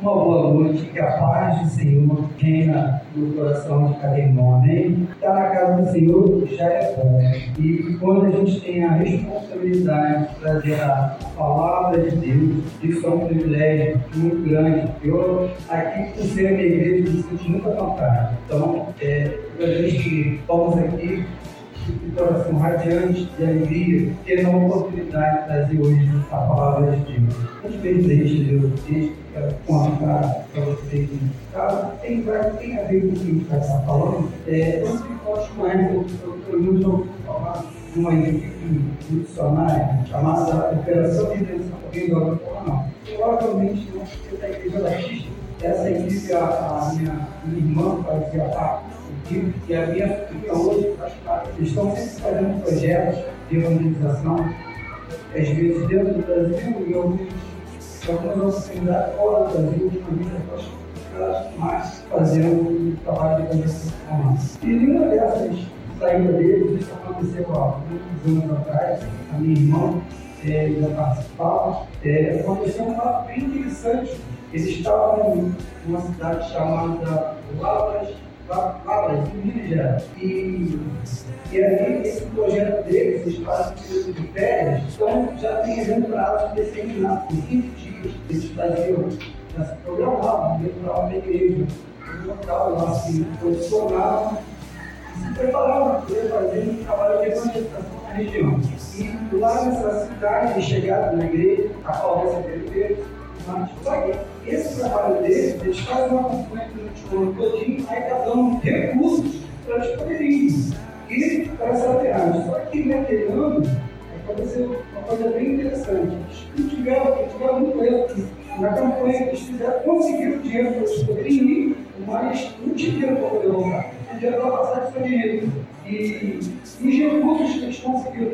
Uma boa noite, que a paz do Senhor reina no coração de cada irmão, amém? Estar na casa do Senhor já é bom. E quando a gente tem a responsabilidade de trazer a palavra de Deus, isso é um privilégio muito grande. Eu, aqui, por ser minha igreja, me sinto muito à vontade. Então, é, a gente estamos aqui de coração radiante de alegria, ter a oportunidade de trazer hoje a palavra de Deus. Muito feliz de Deus, texto, quero contar para vocês em casa. Tem, tem a ver com o que a gente estar falando. É, eu sempre gosto mais, eu, eu, eu não falar de uma equipe missionária chamada Operação Redenção. Alguém agora não. Provavelmente não, porque da Igreja Batista, essa equipe, a, a minha, minha irmã fazia parte e a minha filha hoje estão sempre fazendo projetos de evangelização, às vezes dentro do Brasil e alguns, algumas oportunidades fora do Brasil, ultimamente elas mais fazendo um trabalho de evangelização. E nenhuma dessas saídas deles, isso aconteceu há muitos anos atrás, a minha irmã é, já participava, é, aconteceu um fato bem interessante. Eles estavam numa cidade chamada Lavras Lavras, em Minas Gerais. E, e aí, esse projeto deles, eles fazem período de férias, então já tem entradas determinados, com 15 dias, eles faziam, já se programavam dentro da igreja, no local lá se posicionavam e se preparavam para fazer um trabalho de evangelização na região. E lá nessa cidade, eles chegaram na igreja, a qual receberam só que esse trabalho deles, eles fazem uma campanha durante o ano todinho, aí está dando recursos para eles poderem ir. Para essa viagem. Só que naquele ano, aconteceu uma coisa bem interessante. Eles tiveram, tiveram muito erro. Na campanha que eles fizeram, conseguiram dinheiro para eles poderem ir, mas não dinheiro para poder voltar. O dinheiro para passar foi dinheiro. E os recursos que eles conseguiram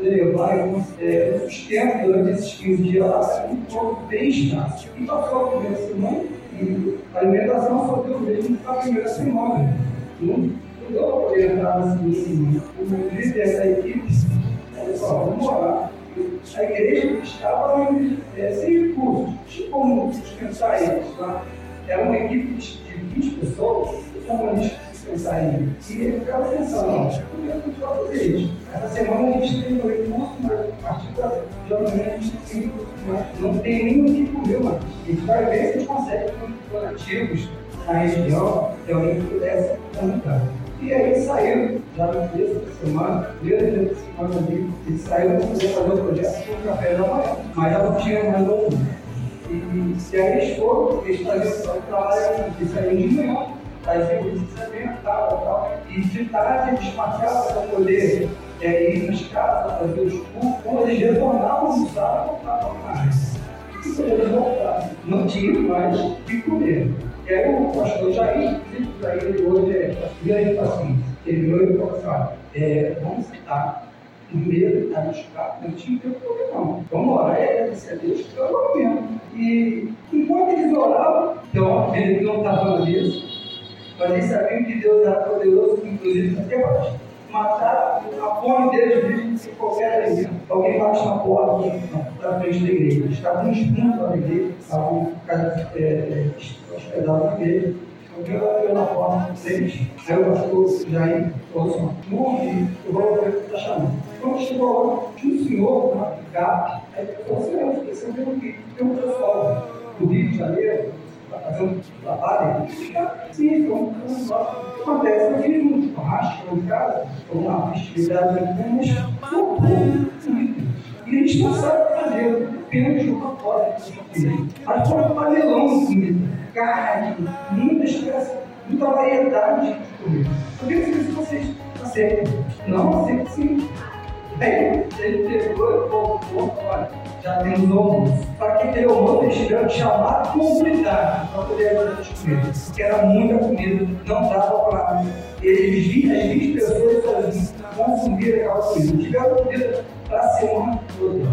levar é, o sustento durante esses 15 dias lá é um pouco bem escasso. E passou a primeira semana e a alimentação só deu mesmo para a primeira semana. Não deu para poder entrar assim, o líder da equipe, olha só, vamos orar. A igreja estava é, sem recursos, tinha como sustentar eles. Tá? Era uma equipe de 20 pessoas, como eles pensar em E ele ficava pensando, não, por que gente vai fazer isso? Essa semana a gente tem dois cursos, mas a partir de amanhã a gente tem, não tem nem o que comer mais. A gente vai ver se a gente consegue donativos na região, que alguém pudesse aumentar. E aí saiu, já no começo da semana, primeiro dia da semana ali, ele saiu para poder fazer o projeto com o café da manhã, mas não tinha mais um. E, e aí eles foram, eles faziam o trabalho, eles saíram de manhã, fazia o licenciamento, tal, tal, e de tarde eles passavam para poder é, ir nas casas, fazer os cultos, quando eles retornavam no sábado, voltavam mais. E quando eles não tinham mais o que comer. E aí o pastor Jair, disse para ele hoje, é, e aí ele assim, virou e falou assim, é, vamos citar primeiro a buscar, não tinha tempo para não. Vamos orar e agradecer a Deus pelo momento. E enquanto eles oravam, então ele não estava falando isso, mas eles sabiam que Deus era poderoso, inclusive até para matar a fome deles de qualquer alimento. Alguém bate na porta da frente da igreja. Estavam expondo a igreja, estavam é, é, hospedados na igreja. Alguém bateu na porta. Aí o pastor Jair falou assim: Mude, eu vou ver o que está chamando. Quando chegou lá, tinha um senhor, uma picape. Aí ele falou assim: Eu que tem um pessoal do Rio de Janeiro fazendo trabalho, sim, como acontece na vida, um churrasco em casa, ou uma festividade mas pouco E a gente não sabe fazer, apenas jogar fora. Mas foi um panelão comida, carne, muitas muita variedade de comida. Vocês aceitam? Não, aceitam sim. Aí, ele pegou e falou, olha, já temos almoço. Para que eles tiveram que chamar a comunidade para poder fazer as comidas. Porque era muita comida, não dava para. Eles viam as 20 pessoas sozinhos consumir aquela comida. Tiveram comida para a semana toda.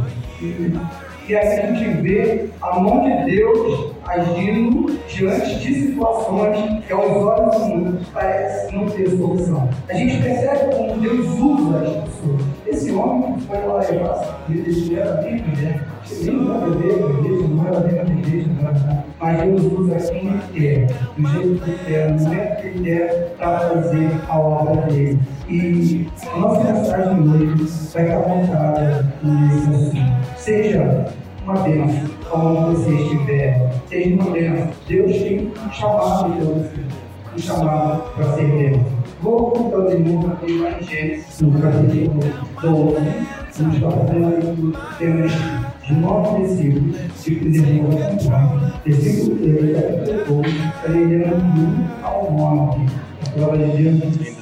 E, aí a gente vê a mão de Deus agindo diante de situações que aos olhos humanos parece não ter solução. A gente percebe como Deus usa as pessoas. Homem foi lá vida, ele era. Ele não era bem a igreja, não era bem a igreja, não era Mas Deus usa quem ele quer, do jeito que quer, no momento que ele quer, para fazer a obra dele. E a nossa mensagem hoje vai estar montada nisso assim. Seja uma bênção, onde você estiver, seja uma bênção. Deus tem um chamado de você, um chamado para ser bênção. Contar de novo aqui lá em Gênesis, no capítulo 12, nos fazendo temas de nove versículos, que quiser acompanhar. Versículo 3, capítulo 12, está lendo do 1 ao 9. A palavra de Deus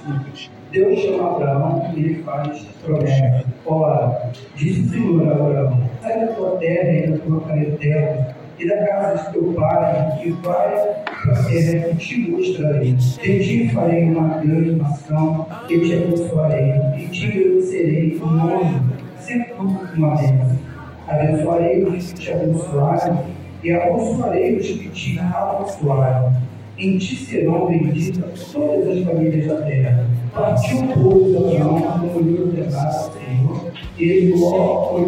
Deus chama Abraão e ele faz promessa. Ora, disse o Senhor a Abraão: sai da tua terra e da tua parentela e da casa de teu pai, e vai para a terra te mostrarei. De ti farei uma grande nação, e te abençoarei, e te abençoarei o nome, sendo uma bênção. Abençoarei os que te abençoarem, e abençoarei os que te abençoarem. Em ti serão benditas todas as famílias da terra. Partiu o povo de Abraão, como lhe ordenara o Senhor, e ele logo foi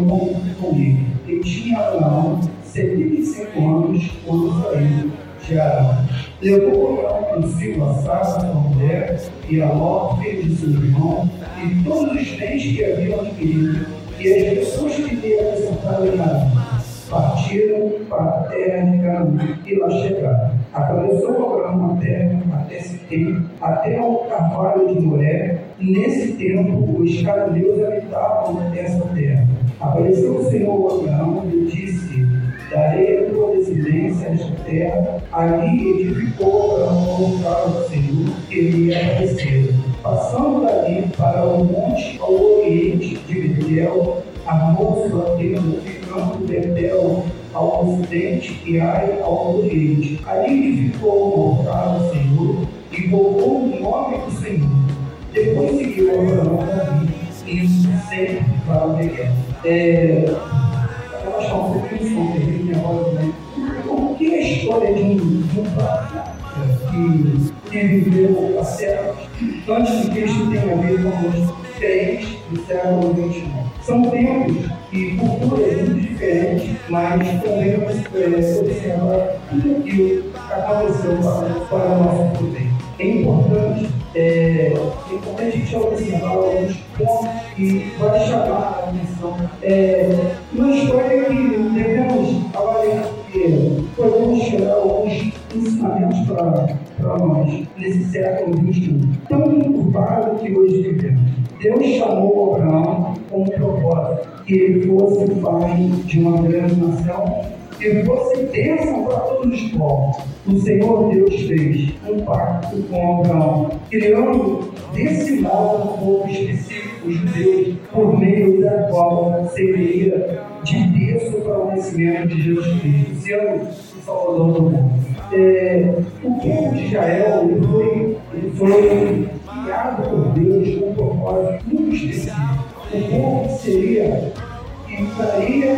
comigo. E tinha Abraão 75 anos quando saiu de Arão. Levou consigo a Sara, sua mulher, e a Ló, filho de seu irmão, e todos os bens que haviam adquirido, e as pessoas que lhe apresentaram em Arão. Partiram para a terra de Canaã e lá chegaram. Atravessou Abraão a terra até Siquém, até o carvalho de Moré. Nesse tempo, os cananeus habitavam nessa terra. Apareceu o Senhor Abraão e disse: Darei a tua descendência esta terra. Ali edificou Abraão o altar do Senhor que lhe apareceu. Passando dali para o monte ao oriente de Betel, armou sua tenda, ficando Betel ao ocidente e Ai ao oriente. Ali ficou o altar do Senhor e voltou o nome do Senhor. Depois seguiu Abraão e sempre para o Miguel. É, história de um, de que, que viveu a séculos antes de Cristo tenha vindo conosco? diferentes do século XXI. São tempos e culturas muito diferentes, mas podemos é, observar tudo aquilo que aconteceu para, para o nosso bem. É importante, é, é importante a gente observar alguns pontos que vai chamar a atenção. É, uma história que devemos avaliar porque podemos tirar alguns ensinamentos para nós nesse século XXI. Tão conturbado que hoje vivemos. Deus chamou Abraão com um propósito, que ele fosse pai de uma grande nação, que fosse bênção para todos os povos. O Senhor Deus fez um pacto com Abraão, criando desse modo um povo específico, os judeus, por meio da qual seria de berço para o conhecimento de Jesus Cristo, Salvador. É, o povo de Israel foi, foi criado por Deus com um propósito muito específico. O povo seria e estaria,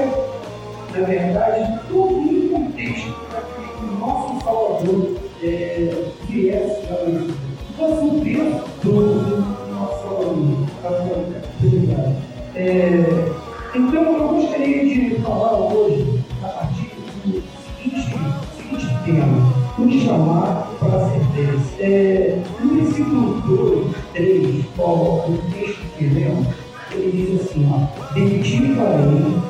na verdade, todo um contexto para que o nosso Salvador é, viesse para nós. Fosse um tempo do nosso Salvador. É, então, eu gostaria de falar nos chamar para certeza. É, no versículo 2, 3, qual o texto que lemos, ele diz assim, ó, de ti farei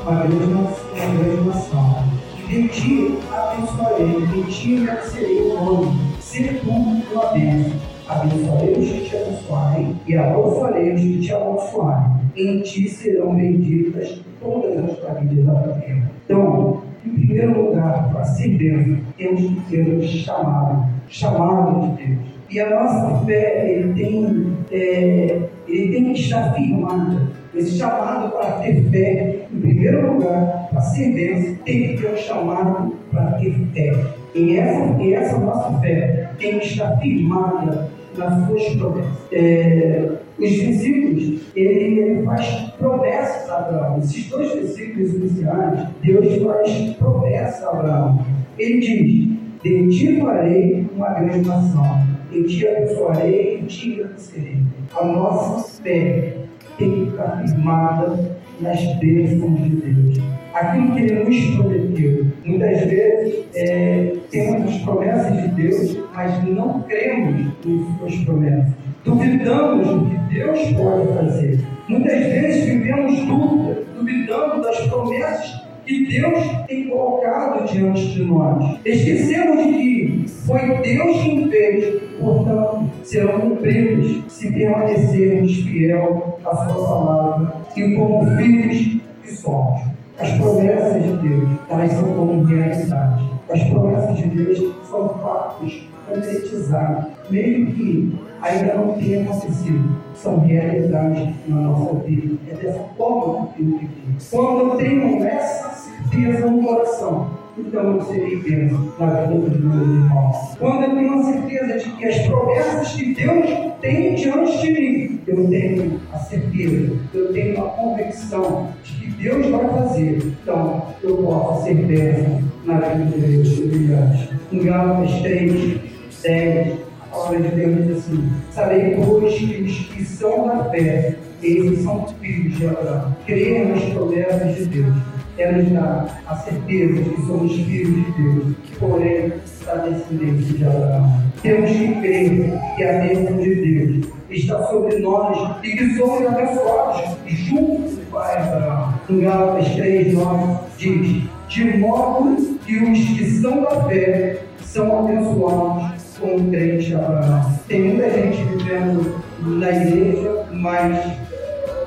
uma grande nação, de ti abençoarei, de ti abençoarei o nome, ser tu uma bênção. Abençoarei os que te abençoarem e abençoarei os que te abençoarem. Em ti serão benditas todas as famílias da terra. Então, em primeiro lugar, para ser bênção, temos que um chamado, chamado de Deus. E a nossa fé, ele tem, é, ele tem que estar firmada. Esse chamado para ter fé, em primeiro lugar, para ser bênção, tem que ter um chamado para ter fé. E essa, e essa nossa fé tem que estar firmada nas suas promessas. É, os versículos, ele, ele faz promessas a Abraão. Esses dois versículos iniciais, Deus faz promessas a Abraão. Ele diz: De ti farei uma grande nação, de ti abençoarei e te abençoarei. A nossa fé tem que estar firmada nas bênçãos de Deus. Aquilo que Ele nos prometeu. Muitas vezes é, temos as promessas de Deus, mas não cremos em suas promessas. Duvidamos do que Deus pode fazer. Muitas vezes vivemos dúvida, duvidando das promessas que Deus tem colocado diante de nós. Esquecemos de que foi Deus quem fez, portanto, serão cumpridos se permanecermos fiel à Sua palavra e como filhos que somos. As promessas de Deus, elas são como realidade. As promessas de Deus são fatos concretizados, mesmo que ainda não tenha acontecido. São realidades na nossa vida. É dessa forma que tenho que viver. Quando eu tenho essa certeza no coração, então eu serei bênção na vida dos meus irmãos. Quando eu tenho a certeza de que as promessas que Deus tem diante de mim, eu tenho a certeza, eu tenho a convicção de que Deus vai fazer, então eu posso ser bênção na vida dos meus familiares. Em Gálatas 3, 10, a palavra de Deus diz assim: Sabei, pois, que os que são da fé, eles são filhos de Abraão, creem nas promessas de Deus é nos dar a certeza de que somos filhos de Deus, porém da descendência de Abraão. Temos que crer que a bênção de Deus está sobre nós e que somos abençoados junto com o Pai Abraão. Em Gálatas 3, 9 diz: De modo que os que são da fé são abençoados com o crente Abraão. Tem muita gente vivendo na igreja, mas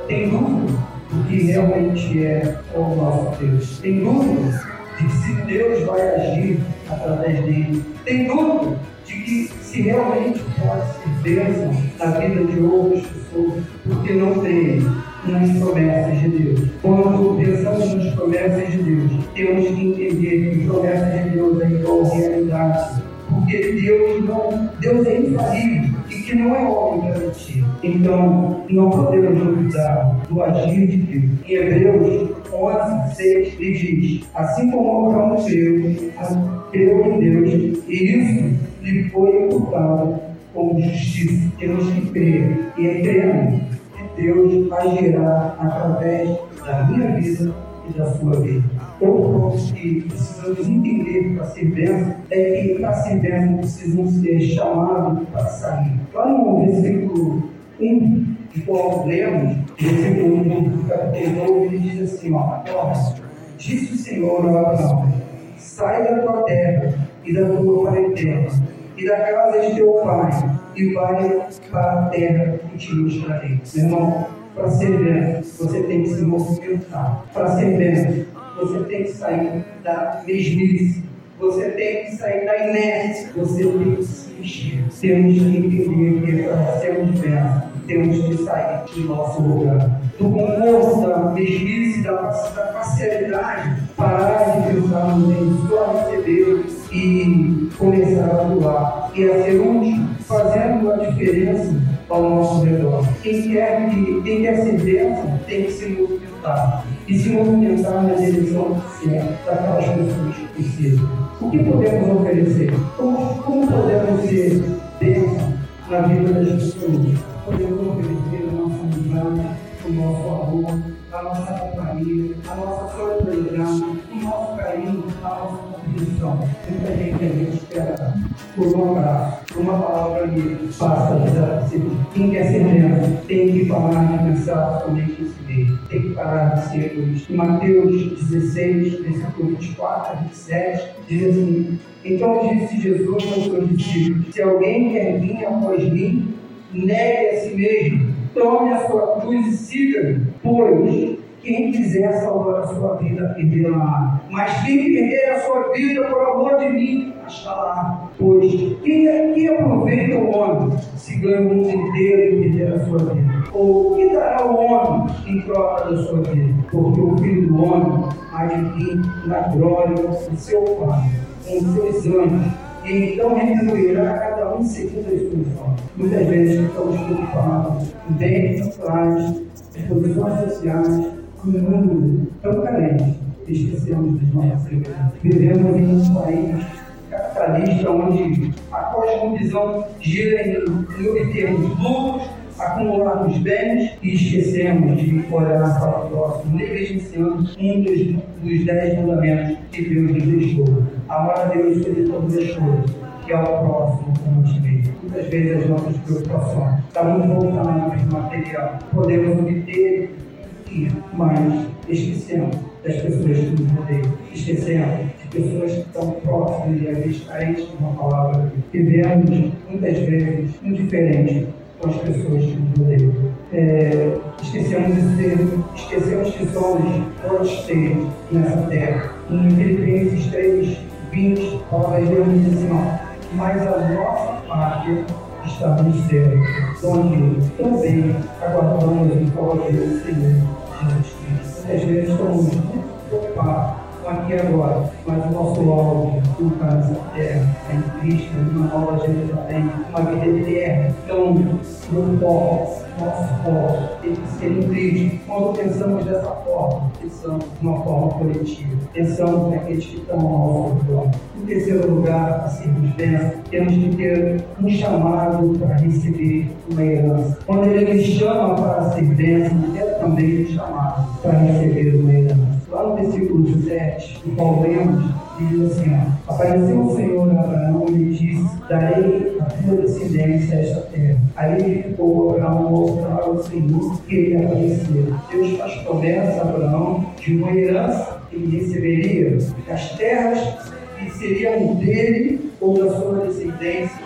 tem dúvida do que realmente é o nosso Deus. Tem dúvida de que se Deus vai agir através dele. Tem dúvida de que se realmente pode ser bênção na vida de outras pessoas, porque não tem nas promessas de Deus. Quando pensamos nas promessas de Deus, temos que entender que as promessas de Deus é igual realidade. Porque Deus não, Deus é infalível e que não é homem para mentir. Então, não podemos duvidar do agir de Deus. Em Hebreus 11, 6, ele diz: Assim como Abraão creu, creu em Deus, e isso lhe foi imputado como justiça. Temos que crer e é crendo que Deus agirá através da minha vida e da sua vida. Outro ponto que precisamos entender para ser bênção é que para ser bênção precisamos ser chamados para sair. Lá no versículo 1 de qual lemos, versículo 1 do capítulo 9, ele diz assim: ó, disse o Senhor a Abraão: sai da tua terra e da tua parentela e da casa de teu pai e vai para a terra que te mostrarei. Meu irmão, para ser bênção, você tem que se movimentar. Para ser bênção, você tem que sair da mesmice. Você tem que sair da inércia. Você tem que se mexer. Temos que entender que para sermos bênçãos, temos que sair do nosso lugar. Do conforto, da mesmice, da, da parcialidade, parar de pensar no bem, só receber e começar a atuar e a ser útil, fazendo a diferença ao nosso redor. Quem quer, que, quem quer ser tem que se movimentar. E se movimentar na direção certa daquelas pessoas que precisam. O que podemos oferecer? Como, como podemos ser bênção na vida das pessoas? Podemos oferecer a nossa amizade, o nosso amor, a nossa companhia, a nossa solidariedade, o nosso carinho, a nossa compreensão. Muita gente a gente espera por um abraço, uma palavra amiga, basta desaparecer. Quem quer ser bênção tem que parar de pensar somente si mesmo, tem que parar de ser egoísta. Em Mateus 16, versículo 24 a 27, diz assim: Então disse Jesus aos seus discípulos: Se alguém quer vir após mim, negue a si mesmo, tome a sua cruz e siga-me, pois quem quiser salvar a sua vida, perderá. Mas quem perder a sua vida por amor de mim, achará. Pois quem, quem aproveita o homem se ganha o mundo inteiro e perder a sua vida? Ou que dará o homem em troca da sua vida? Porque o filho do homem vir na glória de seu Pai, com seus anjos e então retribuirá a cada um segundo as suas obras. Muitas vezes estamos preocupados em bens em posições sociais, num mundo tão carente, esquecemos das nossas igrejas. Vivemos em um país capitalista onde a cosmovisão gira em, em obtermos lucros, acumularmos bens e esquecemos de olhar para o próximo, negligenciando um dos, dos dez mandamentos que Deus nos deixou. Amar a Deus sobre todas as coisas, que é o próximo como te mesmo. Muitas vezes as nossas preocupações estão voltadas no material. Podemos obter mas esquecemos das pessoas que nos rodeiam, esquecemos de pessoas que estão próximas e carentes de uma palavra. Vivemos muitas vezes indiferentes com as pessoas nos rodeiam. É, esquecemos de ser, esquecemos que somos forasteiros nessa terra. Em Filipenses 3, 20, a palavra de Deus diz assim: ó, mas a nossa pátria está no céu, onde também aguardamos o poder do Senhor Jesus Cristo. Às vezes estamos muito preocupados aqui agora, mas o nosso alvo, o caso terra, é em Cristo, uma nova Jerusalém, uma vida eterna. Então, no foco, nosso foco tem que ser em Cristo. Quando pensamos dessa forma, pensamos de uma forma coletiva, pensamos naqueles que estão ao nosso redor. Em terceiro lugar, para sermos bênçãos, temos que ter um chamado para receber uma herança. Quando ele nos chama para ser bênção, é também um chamado para receber uma herança. Versículo 17, o qual lemos, diz assim: ó, Apareceu o Senhor a Abraão e lhe disse: Darei a tua descendência esta terra. Aí ficou Abraão mostrar ao Senhor que ele apareceu. Deus faz promessa a Abraão de uma herança que ele receberia, as terras que seriam dele ou da sua descendência.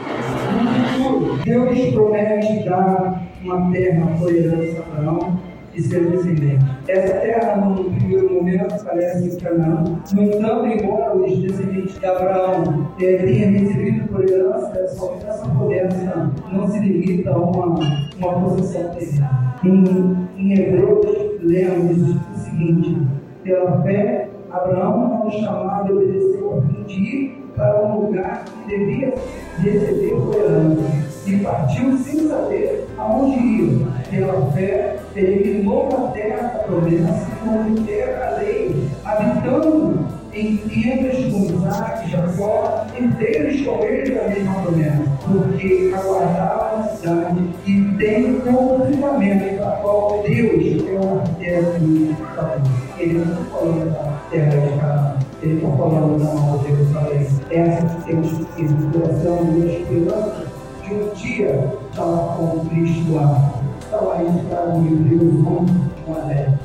No futuro, Deus promete dar uma terra por herança a Abraão e seu descendente. Essa terra, no primeiro momento, parece Canaã. No entanto, embora os descendentes de Abraão eh, tenham recebido por herança essa promessa, não se limita a uma, uma posição terrena. Em, em Hebreus, lemos o seguinte: pela fé, Abraão foi chamado e obedeceu a fim de ir para um lugar que devia receber por herança e partiu sem saber aonde ia. Pela fé, eliminou a terra da promessa como terra a lei, habitando em tendas com Isaac e Jacó, inteiros ele da mesma promessa, porque aguardavam a cidade e tem como fundamento a qual Deus é o arquiteto do Ele não falando da terra de Canaã, ele está falando da nova Jerusalém. Essa que temos que coração, nos esperança que um dia estava com Cristo lá. Estava registrado em Hebreus 1,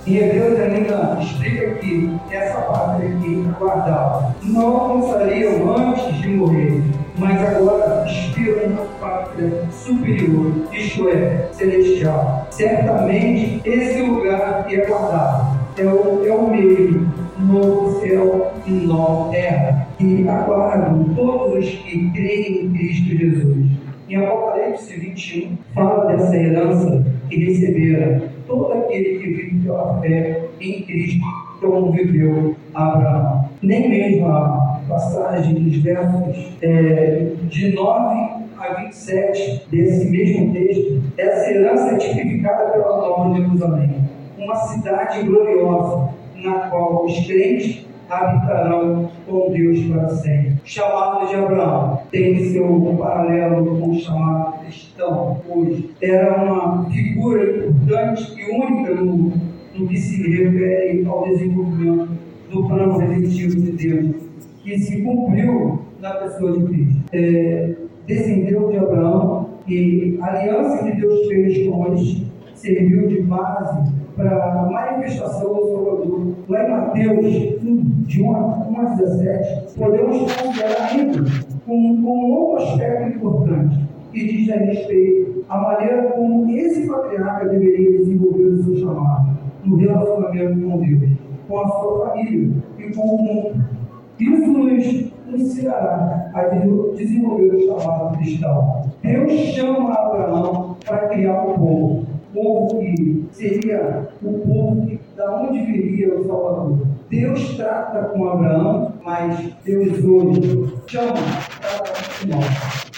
Em Hebreus ainda explica que essa pátria que aguardava não alcançariam antes de morrer, mas agora esperam uma pátria superior, isto é, celestial. Certamente esse lugar que aguardava é o, é o mesmo novo céu e nova terra, que aguardam todos os que creem em Cristo Jesus. Em Apocalipse 21, fala dessa herança que recebera todo aquele que vive pela fé em Cristo, como viveu Abraão. Nem mesmo a passagem dos versos é, de 9 a 27 desse mesmo texto, essa herança é tipificada pela Nova Jerusalém, uma cidade gloriosa, na qual os crentes habitarão com Deus para sempre. Chamado de Abraão tem seu paralelo com o chamado cristão hoje. Era uma figura importante e única no, no que se refere ao desenvolvimento do plano redentivo de Deus, que se cumpriu na pessoa de Cristo. É, descendeu de Abraão e a aliança que Deus fez com eles serviu de base para a manifestação do Salvador. Lá em Mateus 1, de 1 a 17, podemos considerar ainda um, um outro aspecto importante que diz a respeito à maneira como esse patriarca deveria desenvolver o seu chamado no relacionamento com Deus, com a sua família e com o mundo. Isso nos ensinará a desenvolver o chamado cristão. Deus chama Abraão para criar um povo povo que seria o povo que, da onde viria o Salvador. Deus trata com Abraão, mas Deus hoje chama para nós.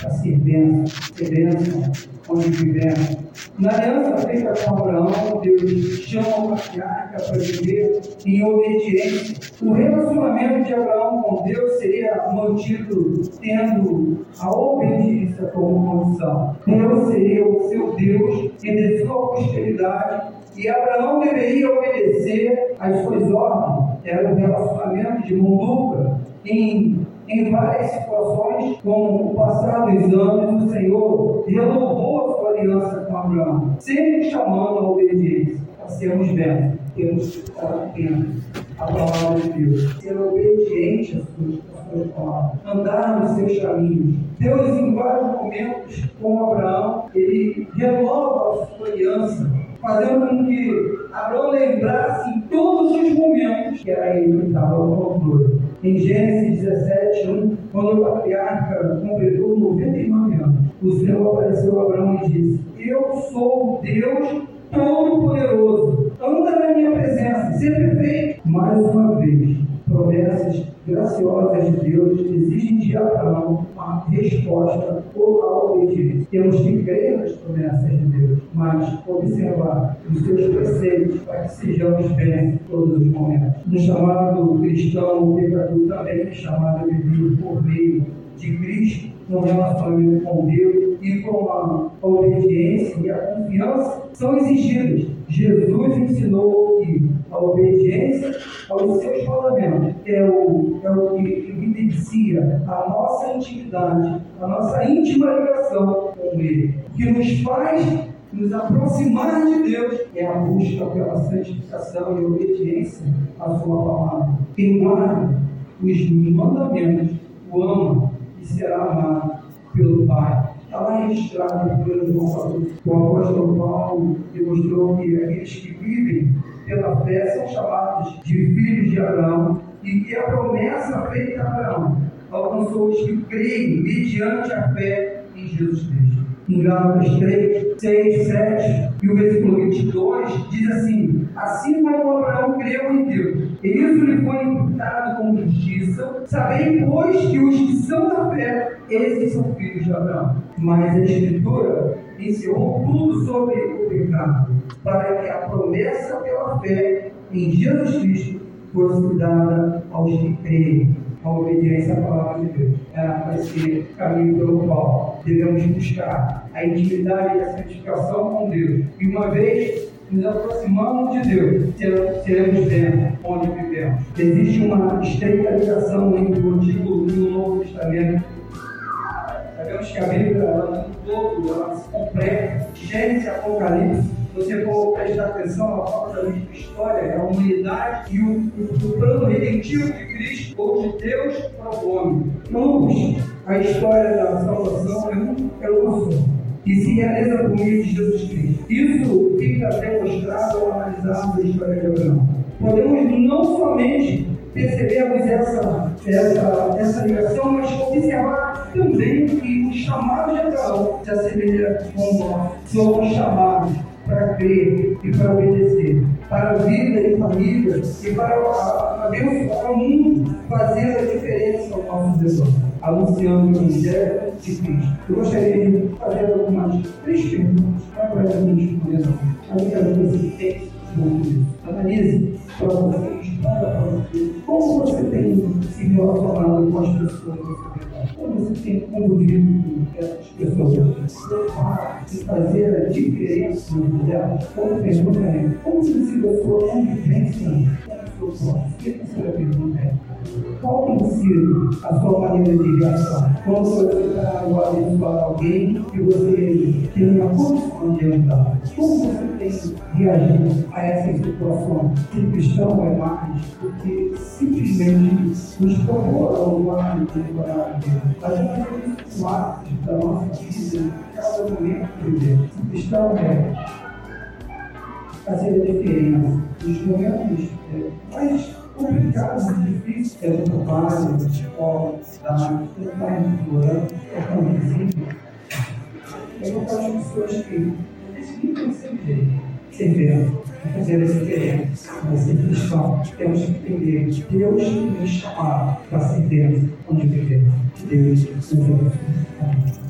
Para ser bênção, ser bênção onde vivemos, Na aliança feita com Abraão, Deus chama o patriarca para viver em obediência. O relacionamento de Abraão com Deus seria mantido tendo a obediência como condição. Deus seria o seu Deus e de sua posteridade e Abraão deveria obedecer às suas ordens. Era um relacionamento de mão dupla. Em, em várias situações, como o passado anos, o Senhor renovou aliança com Abraão, sempre chamando a obediência. Para sermos bem, temos estar atentos à palavra de Deus, ser obediente às suas, às suas palavras, andar nos seus caminhos. Deus, em vários momentos, com Abraão, ele renova a sua aliança fazendo com que Abraão lembrasse em todos os momentos que era ele que estava ao controle. Em Gênesis 17, 1, quando o patriarca completou 99 anos, o Senhor apareceu a Abraão e disse: Eu sou o Deus Todo-Poderoso, anda na minha presença, ser perfeito. Mais uma vez, promessas graciosas de Deus exigem de Abraão uma resposta ou a obediência. Temos que crer nas promessas de Deus, mas observar os seus preceitos para que sejamos bem em todos os momentos. No chamado cristão, o pecador também é chamado a viver por meio de Cristo no relacionamento com Deus e com a obediência e a confiança são exigidas. Jesus ensinou que a obediência aos seus mandamentos é o, é o que evidencia a nossa intimidade, a nossa íntima ligação com Ele, que nos faz nos aproximar de Deus é a busca pela santificação e obediência à Sua palavra. Quem guarda os mandamentos o ama e será amado pelo Pai. Está lá registrado pelo João O apóstolo Paulo demonstrou que aqueles que vivem pela fé são chamados de filhos de Abraão e que a promessa feita a Abraão alcançou os que creem mediante a fé em Jesus Cristo. Em Gálatas 3, 6, 7 e o versículo 22 diz assim: Assim como Abraão creu em Deus, e isso lhe foi imputado como justiça, sabem, pois, que os que são da fé, esses são filhos de Abraão. Mas a Escritura encerrou tudo sobre o pecado, para que a promessa pela fé em Jesus Cristo fosse dada aos que creem. A obediência à palavra de Deus. Vai ser o caminho pelo qual devemos buscar a intimidade e a santificação com Deus. E uma vez nos aproximamos de Deus, seremos bem onde vivemos. Existe uma estreita ligação entre o Antigo e o Novo Testamento. Sabemos que a Bíblia, ela, todo, ela se completa. Gênesis Apocalipse, se você for prestar atenção, ela fala da mesma história, é a humanidade e o, o, o plano redentivo de Cristo ou de Deus para o homem. Ambos, a história da salvação é um, é uma só que se realiza por meio de Jesus Cristo. Isso fica demonstrado ao analisarmos a história de Abraão. Podemos não somente percebermos essa, essa, essa ligação, mas observar também que o chamado de Abraão se assemelha com nós. Somos chamados para crer e para obedecer, para a vida e família e para abençoar o mundo, fazendo a diferença ao nosso redor anunciando o Evangelho de Cristo. Eu gostaria de fazer algumas três perguntas para a gente responder. Quero que você pense sobre isso. Analise para você, responda para você. Como você tem se relacionado com as pessoas você tem convivido com essas pessoas? E fazer a diferença delas? Outra pergunta é: como tem sido a sua convivência pessoas? Que pergunta é: qual tem sido a sua maneira de reação? Quando você está abençoar alguém que você tem uma condição de ajudar, como você tem reagido a essa situação? Que cristão é mais do que simplesmente nos propor uma temporada. A gente tem atos da nossa vida, cada momento que vivemos. O cristão é fazer a diferença nos momentos é, mais complicado, difícil, é do trabalho, da escola, da mais implorando, é tão visível. Eu falar de pessoas que decidem ser jeito, ser vendo, fazer essa diferença, mas ser cristão, temos que entender que Deus nos chamar para ser Deus onde vivemos. Deus nos abençoe.